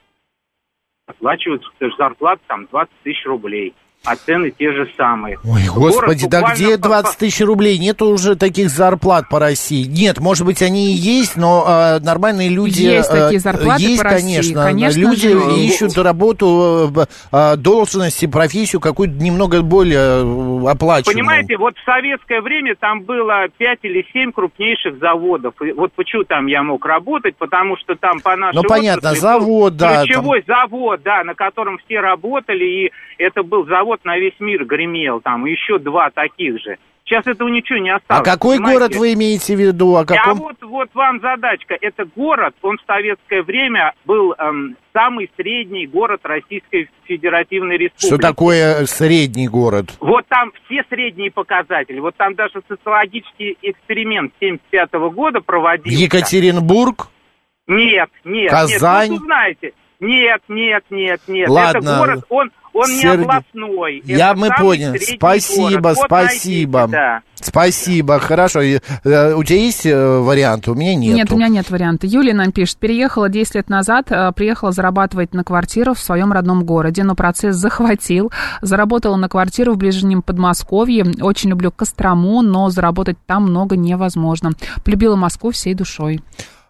оплачивают зарплату там 20 тысяч рублей. А цены те же самые. Ой, Город господи, да где по- 20 тысяч рублей? Нету уже таких зарплат по России. Нет, может быть, они и есть, но а, нормальные люди... Есть а, такие зарплаты есть, по России, конечно. конечно люди же. ищут работу, э, а, должности, профессию какую-то немного более э, оплачиваемую. Понимаете, вот в советское время там было 5 или 7 крупнейших заводов. И вот почему там я мог работать, потому что там по нашей Ну, понятно, завод, да, Ключевой завод, да, на котором все работали, и это был завод на весь мир гремел, там, еще два таких же. Сейчас этого ничего не А осталось. какой понимаете? город вы имеете в виду? О А каком? вот, вот вам задачка. Это город, он в советское время был эм, самый средний город Российской Федеративной Республики. Что такое средний город? Вот там все средние показатели. Вот там даже социологический эксперимент 75 года проводился. Екатеринбург? Нет, нет, Казань? нет. Ну, знаете, нет, нет, нет, нет. Ладно. Это город, он, он не Сергей, областной. Я Это мы самый понял. средний Спасибо, город. Вот спасибо. найдите, да. Спасибо, хорошо. Э, У тебя есть э, вариант? У меня нет. Нет, у меня нет варианта. Юлия нам пишет, переехала 10 лет назад, э, приехала зарабатывать на квартиру в своем родном городе, но процесс захватил. Заработала на квартиру в ближнем Подмосковье. Очень люблю Кострому, но заработать там много невозможно. Полюбила Москву всей душой.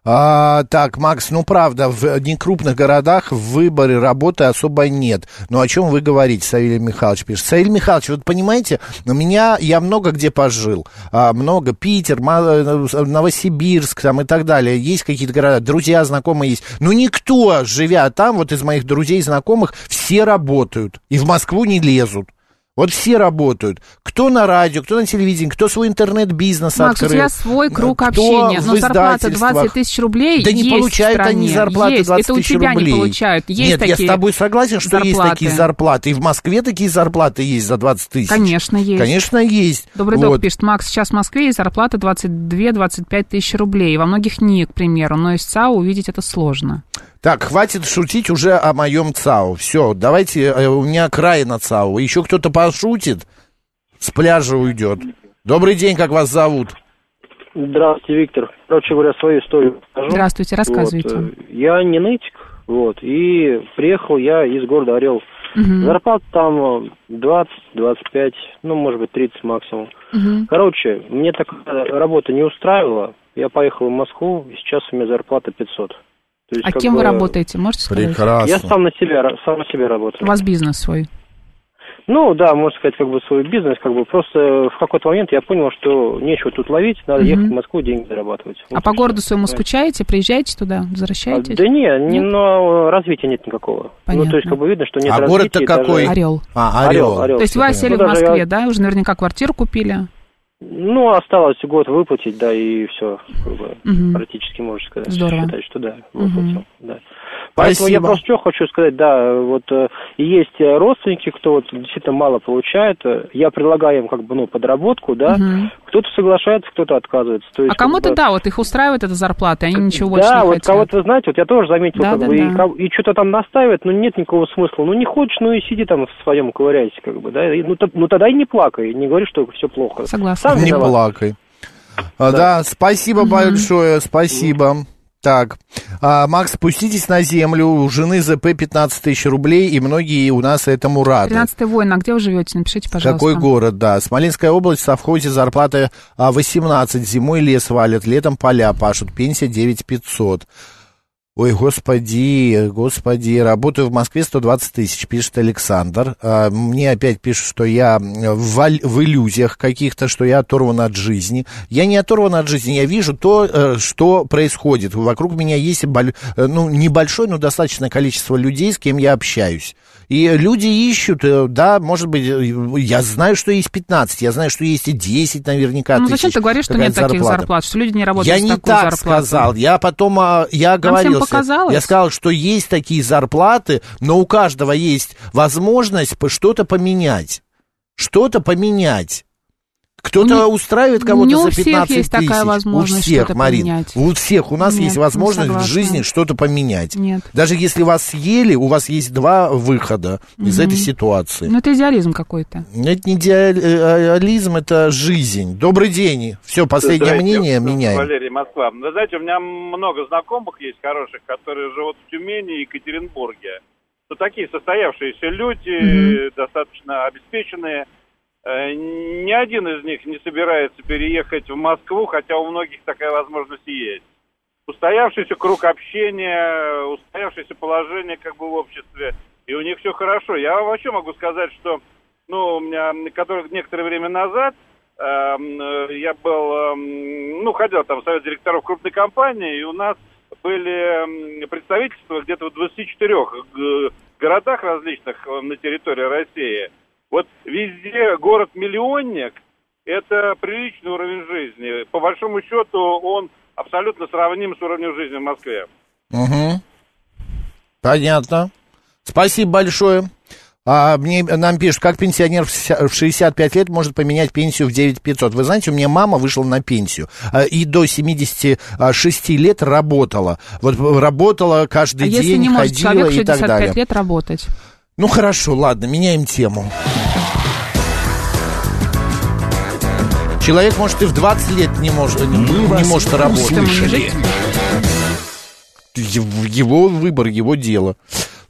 А, так, Макс, ну правда, в некрупных городах в выборе работы особо нет. Но о чем вы говорите, Савелий Михайлович пишет? Савелий Михайлович, вот понимаете, у меня, я много где пожил. А, много, Питер, Ма- Новосибирск там и так далее. Есть какие-то города, друзья, знакомые есть. Но никто, живя там, вот из моих друзей, знакомых, все работают. И в Москву не лезут. Вот все работают. Кто на радио, кто на телевидении, кто свой интернет-бизнес Макс, открыл. у тебя свой круг кто общения, но зарплата издательствах. 20 тысяч рублей Да не есть получают в стране. они зарплаты есть. 20 Это у тысяч тебя рублей. не получают. Есть Нет, такие я с тобой согласен, что есть зарплаты. такие зарплаты. И в Москве такие зарплаты есть за 20 тысяч. Конечно, есть. Конечно, есть. Добрый Вот. док пишет, Макс, сейчас в Москве есть зарплата 22-25 тысяч рублей. Во многих НИИ, к примеру, но из ЦАУ увидеть это сложно. Так, хватит шутить уже о моем ЦАУ. Все, давайте, э, у меня край на ЦАУ. Еще кто-то пошутит, с пляжа уйдет. Добрый день, как вас зовут? Здравствуйте, Виктор. Короче говоря, свою историю расскажу. Здравствуйте, рассказывайте. Вот, э, я не нытик, вот, и приехал я из города Орел. Мгм. Зарплата там 20-25, ну, может быть, 30 максимум. Мгм. Короче, мне такая работа не устраивала. Я поехал в Москву, и сейчас у меня зарплата 500. То есть, А кем вы бы, работаете, можете сказать? Я сам на себя, сам на себя работаю. У вас бизнес свой. Ну, да, можно сказать, как бы свой бизнес, как бы просто в какой-то момент я понял, что нечего тут ловить, надо Мгм. ехать в Москву, деньги зарабатывать. А по городу своему скучаете? Приезжаете туда? Возвращаетесь? А, Да не, не, но развития нет никакого. Ну, то есть, как бы видно, что нет А развития. город-то даже- какой? Орел. А, Орел. Орел, То есть вы осели в понятно. Ну, даже Москве, я- да? Уже наверняка квартиру купили? Ну, осталось год выплатить, да, и все, Мгм. практически, можно сказать. Здорово. Считать, что да, выплатил, да. Поэтому я Спасибо. просто что хочу сказать, да, вот э, есть родственники, кто вот действительно мало получает, э, я предлагаю им как бы, ну, подработку, да, Мгм. кто-то соглашается, кто-то отказывается. То А есть, как кому-то, бы- да, вот их устраивает эта зарплата, и они ничего больше да, не вот хотят. кого-то, вы знаете, вот я тоже заметил, Да, как да, бы, и, да. кого- и что-то там настаивает, но нет никакого смысла. Ну, не хочешь, ну и сиди там в своем ковыряйся, как бы, да, и, ну, то- ну тогда и не плакай, не говори, что все плохо. Согласна. Сам Не виноват. плакай. А, Да, спасибо большое, спасибо. Так, а, Макс, спуститесь на землю, у жены ЗП 15 тысяч рублей, и многие у нас этому рады. 13 воин, а где вы живете? Напишите, пожалуйста. Какой город, да. Смоленская область, в совхозе зарплата а, 18, зимой лес валят, летом поля пашут, пенсия 9 500. Ой, господи, господи, работаю в Москве 120 тысяч, пишет Александр. А, Мне опять пишут, что я в, в иллюзиях каких-то, что я оторван от жизни. Я не оторван от жизни, я вижу то, э, что происходит. Вокруг меня есть э, ну, небольшое, но достаточное количество людей, с кем я общаюсь. И люди ищут, э, да, может быть, э, я знаю, что есть 15, я знаю, что есть и 10 наверняка Ну, зачем тысяч ты говоришь, что нет какая-то таких зарплата. зарплат, что люди не работают Я не так зарплату? сказал. Я потом, а, я говорил, я сказал, что есть такие зарплаты, но у каждого есть возможность что-то поменять. Что-то поменять. Кто-то устраивает кого-то не у за всех 15 есть тысяч. такая возможность у всех, что-то Марин. поменять. У всех. У нас Нет, есть не возможность в жизни что-то поменять. Нет. Даже если вас съели, у вас есть два выхода из Мгм. этой ситуации. Ну, это идеализм какой-то. Это не идеализм, это жизнь. Добрый день. Все, последнее Здравствуйте, мнение меняем. Валерий, Москва. Вы знаете, у меня много знакомых есть хороших, которые живут в Тюмени и Екатеринбурге. Ну, такие состоявшиеся люди, достаточно обеспеченные. Э, Ни один из них не собирается переехать в Москву, хотя у многих такая возможность есть. Устоявшийся круг общения, устоявшееся положение как бы в обществе, и у них все хорошо. Я вообще могу сказать, что ну, у меня который, некоторое время назад эм, э, я был, эм, ну, ходил там в совет директоров крупной компании, и у нас были эм, представительства где-то в 24 г- городах различных э, на территории России. Вот везде город-миллионник – это приличный уровень жизни. По большому счету он абсолютно сравним с уровнем жизни в Москве. Угу. Понятно. Спасибо большое. А, мне, нам пишут, как пенсионер в ся- в 65 лет может поменять пенсию в 9 500. Вы знаете, у меня мама вышла на пенсию а, и до 76 лет работала. Вот работала каждый а если день, не может ходила человек и так 65 далее. лет работать? Ну хорошо, ладно, меняем тему. Человек, может, и в 20 лет не может, не, не может работать. услышали. Его выбор, его дело.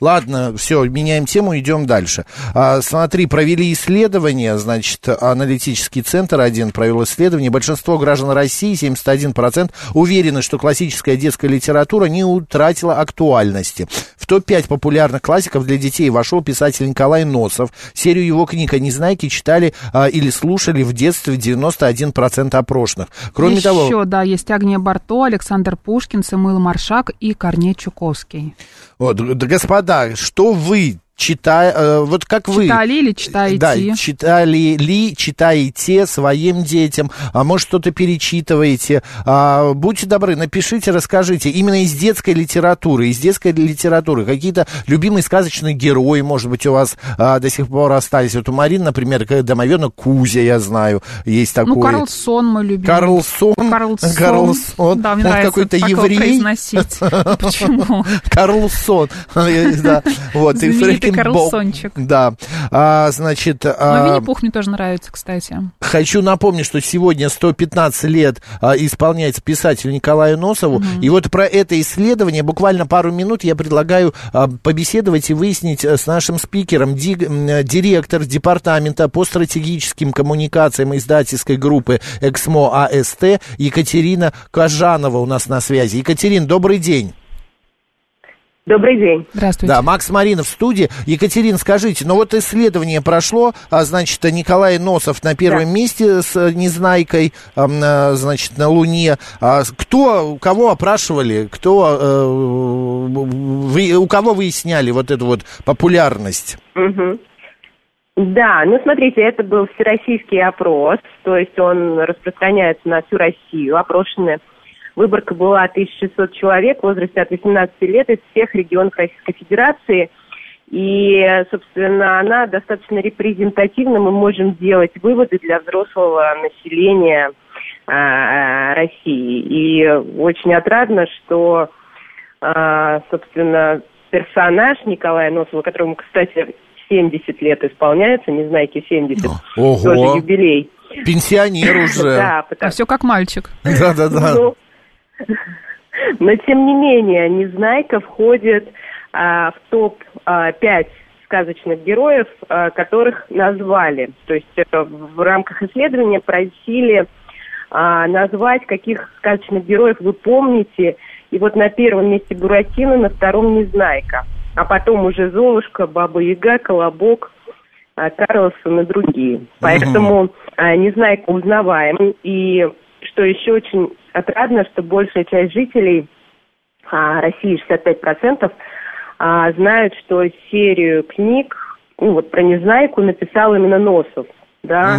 Ладно, все, меняем тему, идем дальше. А, смотри, провели исследование, значит, аналитический центр один провел исследование. Большинство граждан России, 71%, уверены, что классическая детская литература не утратила актуальности. В топ-5 популярных классиков для детей вошел писатель Николай Носов. Серию его книг о Незнайке читали а, или слушали в детстве 91% опрошенных. Кроме Еще, того... да, есть Агния Барто, Александр Пушкин, Самуил Маршак и Корней Чуковский. Вот, да, господа, что вы читая, вот как вы... Читали или читаете? Да, читали ли, читаете своим детям, а может что-то перечитываете. А, будьте добры, напишите, расскажите. Именно из детской литературы, из детской литературы какие-то любимые сказочные герои, может быть, у вас а, до сих пор остались. Вот у Марины, например, домовенок Кузя, я знаю, есть такой. Ну, Карлсон мой любимый. Карлсон. Карлсон. Карлсон. Да, мне Он нравится какой-то еврей. произносить. <laughs> Почему? Карлсон. <laughs> Да, Вот, и Карлсончик. Да. А, значит... А, Винни-Пух мне тоже нравится, кстати. Хочу напомнить, что сегодня 115 лет а, исполняется писателю Николаю Носову. И вот про это исследование буквально пару минут я предлагаю а, побеседовать и выяснить а, с нашим спикером, ди- э, директор департамента по стратегическим коммуникациям издательской группы «Эксмо АСТ» Екатерина Кожанова у нас на связи. Екатерин, добрый день. Добрый день. Здравствуйте. Да, Макс Маринов в студии. Екатерин, скажите, ну вот исследование прошло, а, значит, Николай Носов на первом месте с э, Незнайкой, э, значит, на Луне. А кто, кого опрашивали, кто, э, вы, у кого выясняли вот эту вот популярность? Мгм. Да, ну смотрите, это был всероссийский опрос, то есть он распространяется на всю Россию, опрошены. Выборка была 1600 человек в возрасте от 18 лет из всех регионов Российской Федерации. И, собственно, она достаточно репрезентативна. Мы можем делать выводы для взрослого населения а, России. И очень отрадно, что, а, собственно, персонаж Николая Носова, которому, кстати, 70 лет исполняется, не знаете, 70, Ого. тоже юбилей. Пенсионер уже. <laughs> Да, потому... А все как мальчик. Да-да-да. Но, тем не менее, Незнайка входит а, в топ-5 сказочных героев, а, которых назвали. То есть э, в рамках исследования просили а, назвать, каких сказочных героев вы помните. И вот на первом месте Буратино, на втором Незнайка. А потом уже Золушка, Баба Яга, Колобок, а, Карлсон и другие. Поэтому а, Незнайка узнаваем. И что еще очень отрадно, что большая часть жителей а, России, 65%, а, знают, что серию книг ну, вот про Незнайку написал именно Носов, да,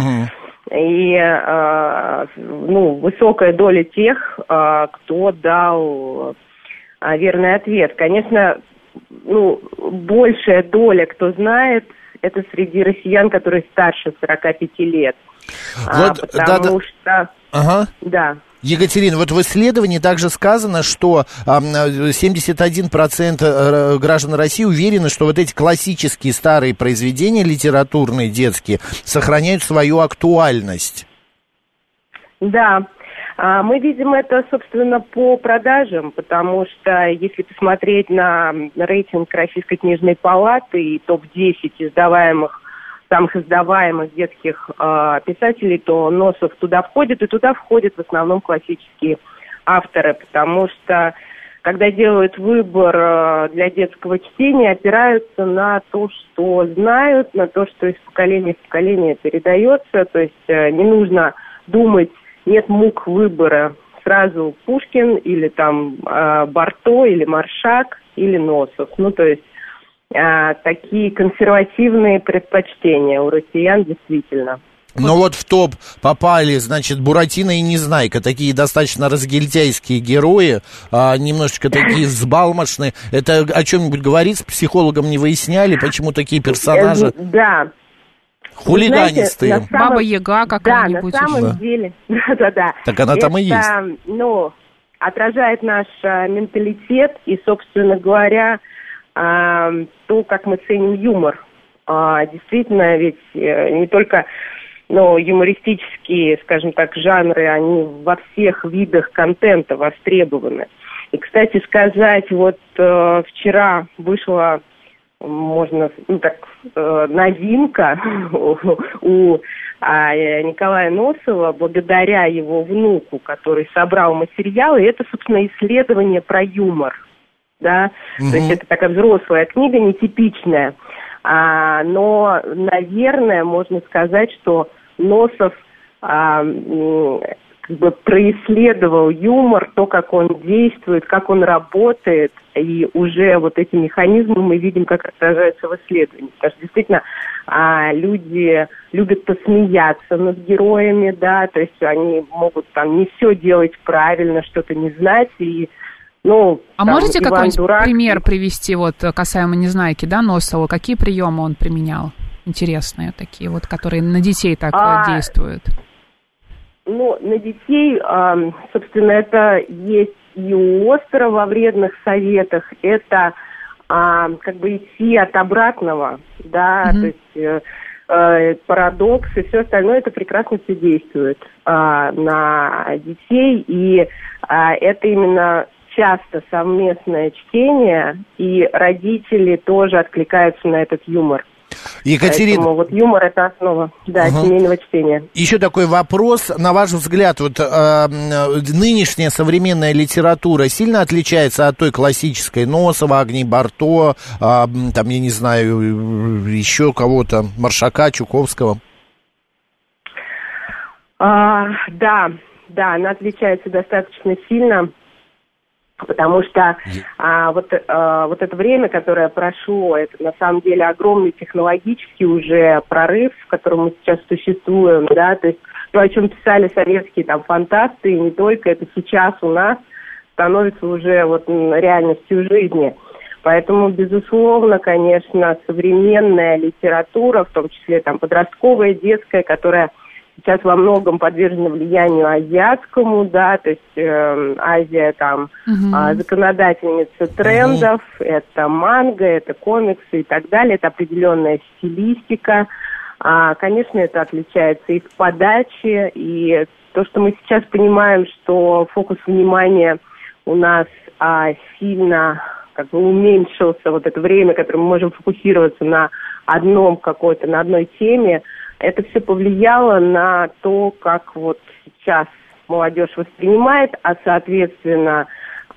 и а, ну, высокая доля тех, а, кто дал а, верный ответ. Конечно, ну, большая доля, кто знает, это среди россиян, которые старше 45 лет. Вот, а, потому да, да. что... Ага. Да. Екатерина, вот в исследовании также сказано, что 71% э, граждан России уверены, что вот эти классические старые произведения литературные, детские, сохраняют свою актуальность. Да, а, мы видим это, собственно, по продажам, потому что если посмотреть на рейтинг Российской книжной палаты и топ-10 издаваемых самых издаваемых детских э, писателей, то Носов туда входит, и туда входят в основном классические авторы, потому что когда делают выбор э, для детского чтения, опираются на то, что знают, на то, что из поколения в поколение передается, то есть э, не нужно думать, нет мук выбора, сразу Пушкин или там э, Барто или Маршак или Носов, ну то есть а, такие консервативные предпочтения у россиян действительно. Но вот в топ попали, значит, Буратино и Незнайка, такие достаточно разгильдяйские герои, а, немножечко такие <laughs> взбалмошные. Это о чем-нибудь говорит, с психологом не выясняли, почему такие персонажи? Да. Хулиганистые. Знаете, самом... Баба Яга какая-нибудь. Да, на самом еще. деле, <laughs> да-да-да. Так она там и есть. Ну, отражает наш а, менталитет и, собственно говоря, а, то, как мы ценим юмор. А, действительно, ведь э, не только но юмористические, скажем так, жанры, они во всех видах контента востребованы. И, кстати сказать, вот э, вчера вышла, можно, ну так, э, новинка <laughs> у, э, Николая Носова, благодаря его внуку, который собрал материалы, это, собственно, исследование про юмор да, угу. то есть это такая взрослая книга, нетипичная, а, но, наверное, можно сказать, что Носов а, как бы происследовал юмор, то, как он действует, как он работает, и уже вот эти механизмы мы видим, как отражаются в исследовании. Потому что действительно а, люди любят посмеяться над героями, да, то есть они могут там не все делать правильно, что-то не знать, и ну, а там, можете какой-нибудь пример привести вот касаемо Незнайки, да, Носова? Какие приемы он применял? Интересные такие вот, которые на детей так а, действуют. Ну, на детей, собственно, это есть и у Остера во вредных советах. Это а, как бы идти от обратного, да, mm-hmm. то есть э, э, парадокс и все остальное, это прекрасно все действует а, на детей, и а, это именно часто совместное чтение, и родители тоже откликаются на этот юмор. Екатерина... Поэтому вот юмор это основа, да, угу. семейного чтения. Еще такой вопрос, на ваш взгляд, вот э, нынешняя современная литература сильно отличается от той классической Носова, Огни Барто, э, там, я не знаю, еще кого-то, Маршака, Чуковского? А, да, да, она отличается достаточно сильно потому что а, вот, а, вот это время, которое прошло, это на самом деле огромный технологический уже прорыв, в котором мы сейчас существуем, да, то есть то, о чем писали советские там фантасты, и не только, это сейчас у нас становится уже вот реальностью жизни. Поэтому, безусловно, конечно, современная литература, в том числе там подростковая, детская, которая сейчас во многом подвержены влиянию азиатскому, да, то есть э, Азия там угу. э, законодательница трендов, угу. это манга, это комиксы и так далее, это определенная стилистика, А, конечно, это отличается и в подаче, и то, что мы сейчас понимаем, что фокус внимания у нас а, сильно как бы уменьшился, вот это время, которое мы можем фокусироваться на одном какой-то, на одной теме, это все повлияло на то, как вот сейчас молодежь воспринимает, а соответственно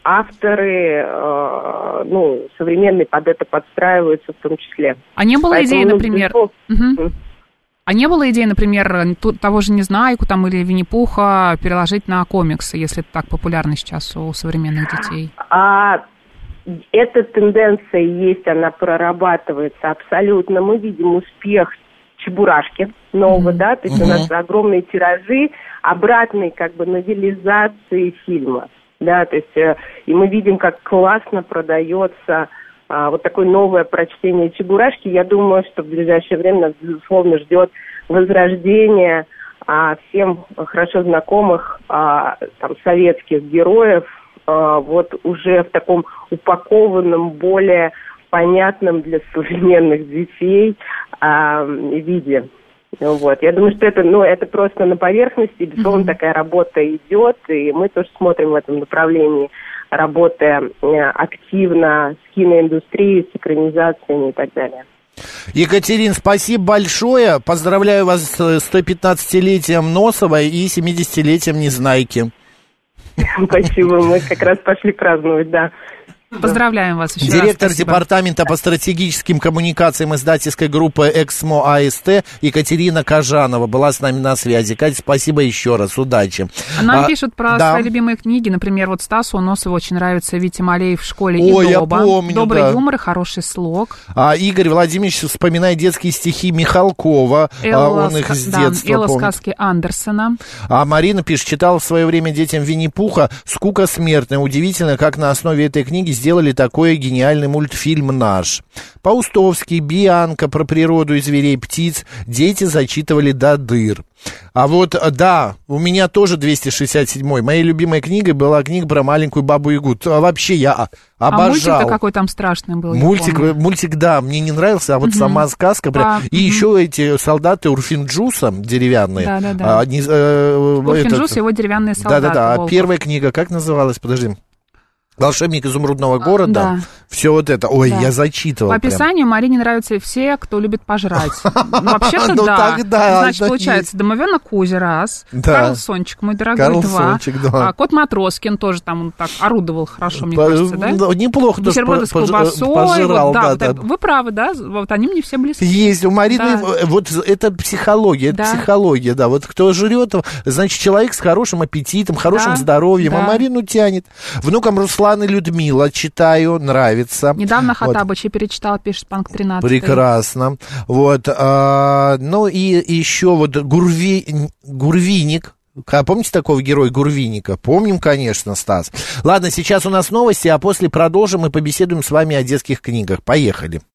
авторы, э, ну, современные под это подстраиваются в том числе. А не было Поэтому, идеи, например... Мгм. А не было идеи, например, того же Незнайку там или Винни-Пуха переложить на комиксы, если это так популярно сейчас у современных детей? А эта тенденция есть, она прорабатывается абсолютно. Мы видим успех Чебурашки нового, да, то есть у Мгм. нас огромные тиражи обратной как бы новелизации фильма, да, то есть э, и мы видим, как классно продается а, вот такое новое прочтение Чебурашки. Я думаю, что в ближайшее время нас, безусловно, ждет возрождение а, всем хорошо знакомых а, там, советских героев вот уже в таком упакованном, более понятном для <laughs> современных детей а, виде. Вот. Я думаю, что это, ну, это просто на поверхности, безусловно, такая работа идет, и мы тоже смотрим в этом направлении, работая э, активно с киноиндустрией, с экранизациями и так далее. Екатерин, спасибо большое. Поздравляю вас с 115-летием Носова и 70-летием Незнайки. Спасибо, мы как раз пошли праздновать, да. Поздравляем вас еще Директор раз. спасибо. департамента по стратегическим коммуникациям издательской группы «Эксмо АСТ» Екатерина Кажанова была с нами на связи. Катя, спасибо еще раз, удачи. Нам А, пишут про да. свои любимые книги. Например, вот Стасу Носову очень нравится Витя Малеев в школе Ой, и я Доба. помню, Добрый да. юмор и хороший слог. А Игорь Владимирович вспоминает детские стихи Михалкова. а Элла, он их с да, детства Элла помнит. сказки Андерсона. А Марина пишет, читала в свое время детям Винни-Пуха «Скука смертная». Удивительно, как на основе этой книги сделали такой гениальный мультфильм «Наш». Паустовский, Бианка про природу и зверей, птиц дети зачитывали до дыр. А вот, да, у меня тоже 267-й. Моей любимой книгой была книга про маленькую бабу Ягу. А Вообще я а- А обожал. мультик-то какой там страшный был. Мультик, мультик, да, мне не нравился, а вот Мгм. сама сказка. прям- А, и мгм. еще эти солдаты Урфинджуса деревянные. Да-да-да. а, не- э, Урфинджус этот- его деревянные солдаты. Да-да-да. А Волков. первая книга, как называлась? Подожди. Волшебник изумрудного города. да. Все вот это. Ой, Да. я зачитывал. По прям. описанию Марине нравятся все, кто любит пожрать. Ну, <laughs> Вообще-то Ну, да. тогда Значит, получается, домовенок Кузя раз, Да. Карлсончик, мой дорогой, Карл два. Сончик, да. А, Кот Матроскин тоже там он так орудовал хорошо, мне По- кажется, да? ну, Неплохо. Бутерброды с пож- колбасой. пожрал, вот, да, да, вот да. это- Вы правы, да? Вот они мне все близки. Есть, у Марины, Да. э, вот это психология, это психология, да. Вот кто жрет, значит, человек с хорошим аппетитом, хорошим Да, здоровьем, а. Марину тянет. Внукам Руслан и Людмила читаю, нравится. Недавно Вот. Хатабыча перечитала, пишет Панк 13. Прекрасно. Вот. а, ну и еще вот Гурви, Гурвиник. А помните такого героя Гурвиника? Помним, конечно, Стас. Ладно, сейчас у нас новости, а после продолжим и побеседуем с вами о детских книгах. Поехали.